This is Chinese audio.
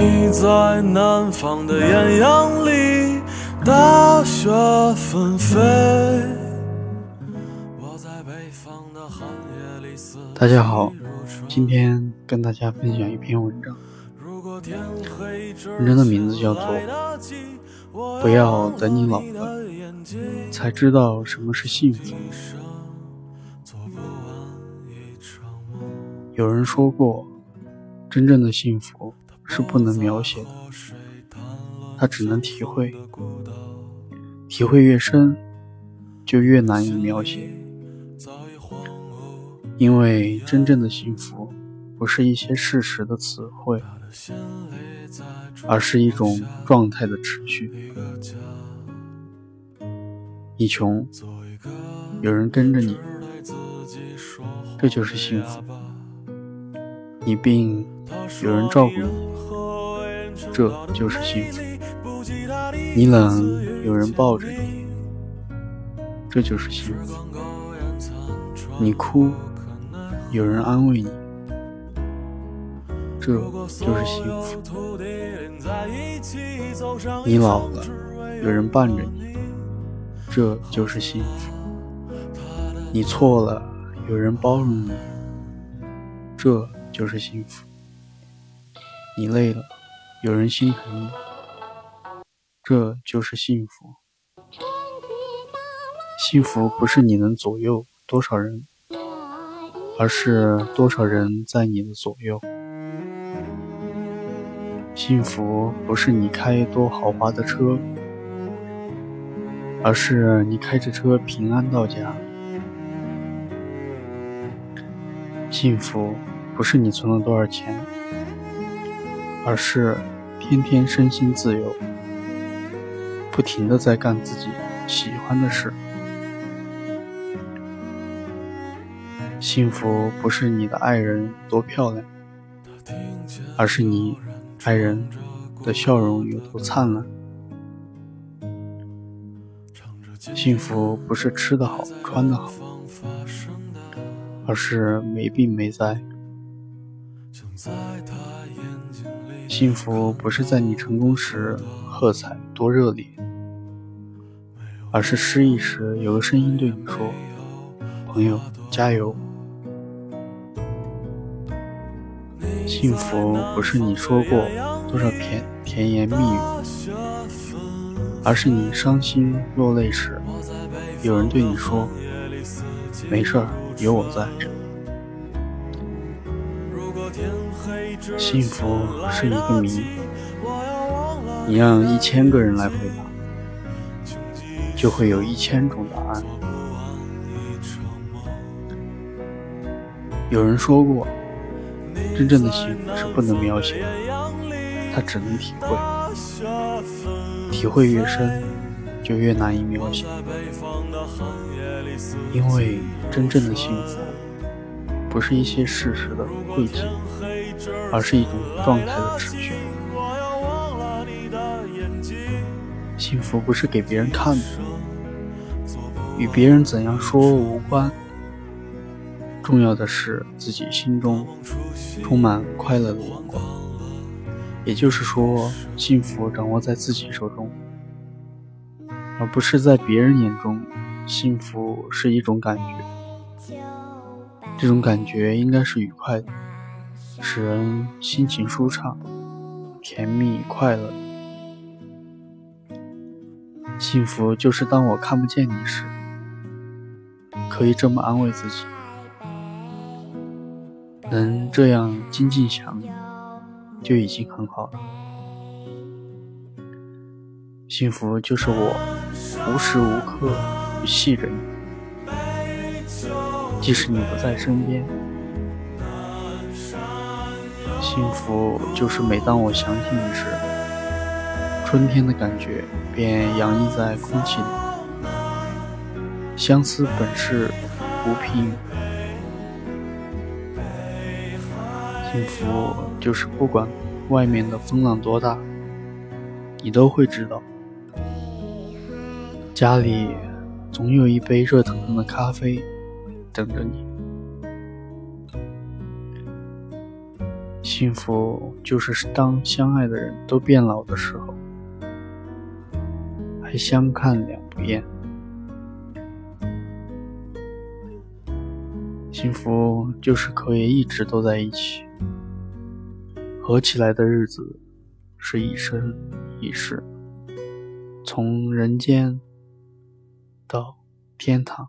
你在南方的艳阳里，大雪纷飞。我在北方的寒夜里思大家好，今天跟大家分享一篇文章，文章的名字叫做《不要等你老了才知道什么是幸福》。有人说过。真正的幸福是不能描写的，它只能体会。体会越深，就越难以描写。因为真正的幸福，不是一些事实的词汇，而是一种状态的持续。你穷，有人跟着你，这就是幸福。你病。有人照顾你，这就是幸福；你冷，有人抱着你，这就是幸福；你哭，有人安慰你，这就是幸福；你老了，有人伴着你，这就是幸福；你错了，有人包容你，这就是幸福。你累了，有人心疼你，这就是幸福。幸福不是你能左右多少人，而是多少人在你的左右。幸福不是你开多豪华的车，而是你开着车平安到家。幸福不是你存了多少钱。而是天天身心自由，不停的在干自己喜欢的事。幸福不是你的爱人多漂亮，而是你爱人的笑容有多灿烂。幸福不是吃得好穿得好，而是没病没灾。幸福不是在你成功时喝彩多热烈，而是失意时有个声音对你说：“朋友，加油。”幸福不是你说过多少甜甜言蜜语，而是你伤心落泪时，有人对你说：“没事，有我在。”幸福是一个谜，你让一千个人来回答，就会有一千种答案。有人说过，真正的幸福是不能描写的，它只能体会。体会越深，就越难以描写，因为真正的幸福，不是一些事实的汇集。而是一种状态的持续。幸福不是给别人看的，与别人怎样说无关。重要的是自己心中充满快乐的阳光。也就是说，幸福掌握在自己手中，而不是在别人眼中。幸福是一种感觉，这种感觉应该是愉快的。使人心情舒畅、甜蜜快乐。幸福就是当我看不见你时，可以这么安慰自己：能这样静静想，就已经很好了。幸福就是我无时无刻不系着你，即使你不在身边。幸福就是每当我想起你时，春天的感觉便洋溢在空气里。相思本是无凭，幸福就是不管外面的风浪多大，你都会知道，家里总有一杯热腾腾的咖啡等着你。幸福就是当相爱的人都变老的时候，还相看两不厌。幸福就是可以一直都在一起，合起来的日子是一生一世，从人间到天堂。